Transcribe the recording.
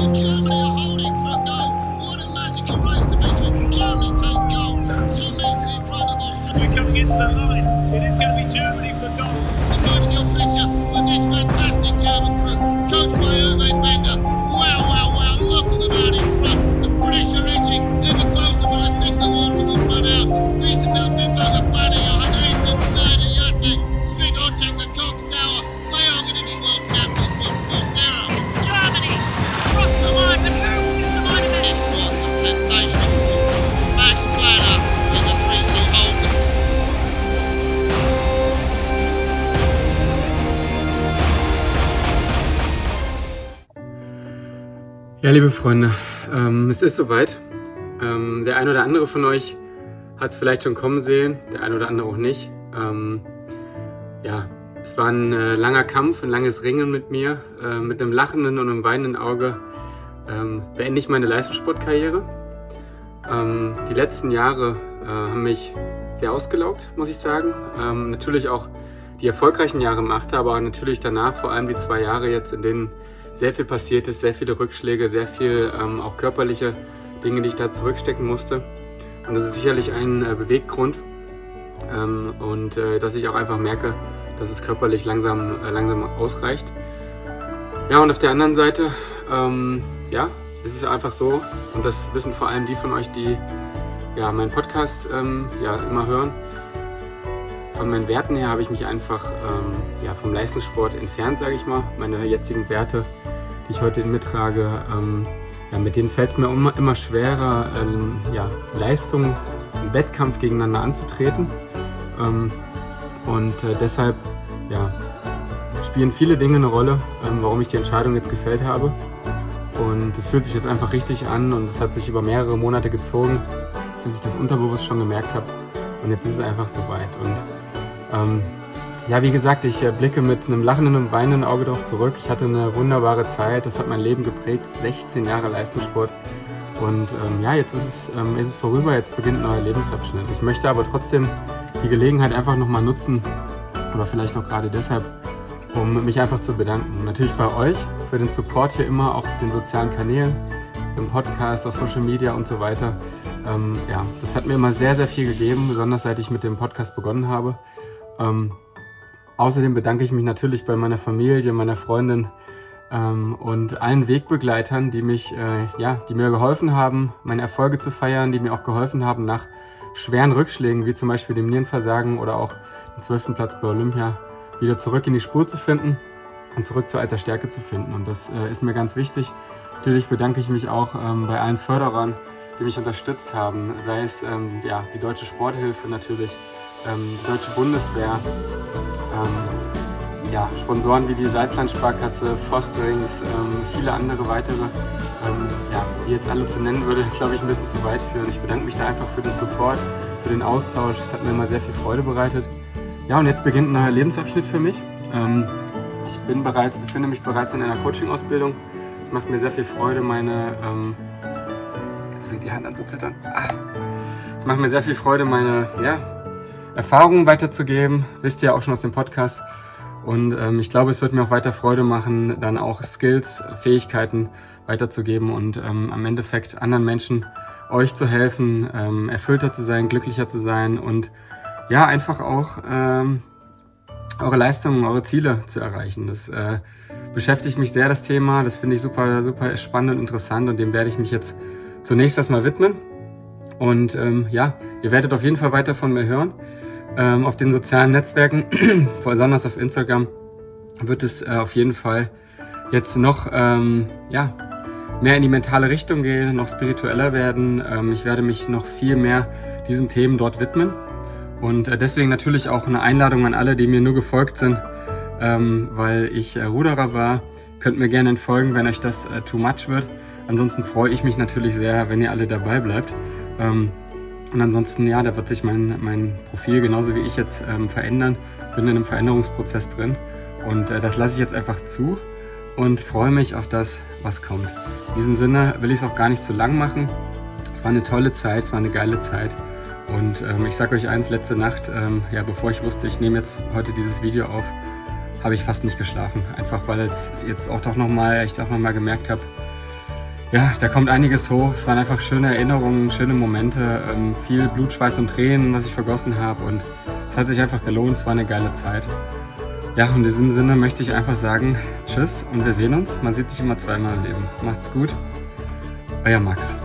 We're coming into that line. It is going Ja, liebe Freunde, ähm, es ist soweit. Ähm, der ein oder andere von euch hat es vielleicht schon kommen sehen, der ein oder andere auch nicht. Ähm, ja, es war ein äh, langer Kampf, ein langes Ringen mit mir. Äh, mit einem lachenden und einem weinenden Auge ähm, beende ich meine Leistungssportkarriere. Ähm, die letzten Jahre äh, haben mich sehr ausgelaugt, muss ich sagen. Ähm, natürlich auch die erfolgreichen Jahre im Achter, aber natürlich danach vor allem die zwei Jahre jetzt, in denen sehr viel passiert ist, sehr viele Rückschläge, sehr viel ähm, auch körperliche Dinge, die ich da zurückstecken musste. Und das ist sicherlich ein äh, Beweggrund. Ähm, und äh, dass ich auch einfach merke, dass es körperlich langsam, äh, langsam ausreicht. Ja, und auf der anderen Seite, ähm, ja, ist es einfach so, und das wissen vor allem die von euch, die ja, meinen Podcast ähm, ja, immer hören. Von meinen Werten her habe ich mich einfach ähm, ja, vom Leistungssport entfernt, sage ich mal. Meine jetzigen Werte, die ich heute mittrage, ähm, ja, mit denen fällt es mir immer, immer schwerer, ähm, ja, Leistung im Wettkampf gegeneinander anzutreten. Ähm, und äh, deshalb ja, spielen viele Dinge eine Rolle, ähm, warum ich die Entscheidung jetzt gefällt habe. Und es fühlt sich jetzt einfach richtig an und es hat sich über mehrere Monate gezogen, bis ich das unterbewusst schon gemerkt habe. Und jetzt ist es einfach soweit. Und ähm, ja, wie gesagt, ich äh, blicke mit einem lachenden und weinenden Auge darauf zurück. Ich hatte eine wunderbare Zeit, das hat mein Leben geprägt, 16 Jahre Leistungssport. Und ähm, ja, jetzt ist es, ähm, ist es vorüber, jetzt beginnt ein neuer Lebensabschnitt. Ich möchte aber trotzdem die Gelegenheit einfach nochmal nutzen, oder vielleicht auch gerade deshalb, um mich einfach zu bedanken. Natürlich bei euch für den Support hier immer, auch den sozialen Kanälen, im Podcast, auf Social Media und so weiter. Ähm, ja, das hat mir immer sehr, sehr viel gegeben, besonders seit ich mit dem Podcast begonnen habe. Ähm, außerdem bedanke ich mich natürlich bei meiner Familie, meiner Freundin ähm, und allen Wegbegleitern, die mich, äh, ja, die mir geholfen haben, meine Erfolge zu feiern, die mir auch geholfen haben, nach schweren Rückschlägen, wie zum Beispiel dem Nierenversagen oder auch den 12. Platz bei Olympia, wieder zurück in die Spur zu finden und zurück zur alter Stärke zu finden. Und das äh, ist mir ganz wichtig. Natürlich bedanke ich mich auch ähm, bei allen Förderern, die mich unterstützt haben, sei es ähm, ja, die Deutsche Sporthilfe natürlich, ähm, Deutsche Bundeswehr, ähm, ja, Sponsoren wie die Salzland-Sparkasse, Fosterings, ähm, viele andere weitere, ähm, ja, die jetzt alle zu nennen würde, glaube ich, ein bisschen zu weit führen. Ich bedanke mich da einfach für den Support, für den Austausch. Es hat mir immer sehr viel Freude bereitet. Ja, und jetzt beginnt ein neuer Lebensabschnitt für mich. Ähm, ich bin bereits, befinde mich bereits in einer Coaching-Ausbildung. Es macht mir sehr viel Freude, meine ähm, jetzt fängt die Hand an zu zittern. Ah. Es macht mir sehr viel Freude, meine ja, Erfahrungen weiterzugeben. Wisst ihr auch schon aus dem Podcast. Und ähm, ich glaube, es wird mir auch weiter Freude machen, dann auch Skills, Fähigkeiten weiterzugeben und ähm, am Endeffekt anderen Menschen, euch zu helfen, ähm, erfüllter zu sein, glücklicher zu sein und ja, einfach auch ähm, eure Leistungen, eure Ziele zu erreichen. Das äh, beschäftigt mich sehr, das Thema. Das finde ich super, super spannend und interessant und dem werde ich mich jetzt zunächst erstmal widmen. Und ähm, ja, ihr werdet auf jeden Fall weiter von mir hören. Ähm, auf den sozialen Netzwerken, besonders auf Instagram, wird es äh, auf jeden Fall jetzt noch ähm, ja, mehr in die mentale Richtung gehen, noch spiritueller werden. Ähm, ich werde mich noch viel mehr diesen Themen dort widmen. Und äh, deswegen natürlich auch eine Einladung an alle, die mir nur gefolgt sind, ähm, weil ich äh, Ruderer war. Könnt mir gerne entfolgen, wenn euch das äh, too much wird. Ansonsten freue ich mich natürlich sehr, wenn ihr alle dabei bleibt. Und ansonsten, ja, da wird sich mein, mein Profil genauso wie ich jetzt ähm, verändern. Bin in einem Veränderungsprozess drin. Und äh, das lasse ich jetzt einfach zu und freue mich auf das, was kommt. In diesem Sinne will ich es auch gar nicht zu lang machen. Es war eine tolle Zeit, es war eine geile Zeit. Und ähm, ich sage euch eins, letzte Nacht, ähm, ja, bevor ich wusste, ich nehme jetzt heute dieses Video auf, habe ich fast nicht geschlafen. Einfach weil es jetzt auch doch nochmal, ich auch nochmal gemerkt habe, ja, da kommt einiges hoch. Es waren einfach schöne Erinnerungen, schöne Momente, ähm, viel Blut, Schweiß und Tränen, was ich vergossen habe. Und es hat sich einfach gelohnt. Es war eine geile Zeit. Ja, und in diesem Sinne möchte ich einfach sagen, tschüss und wir sehen uns. Man sieht sich immer zweimal im Leben. Macht's gut. Euer Max.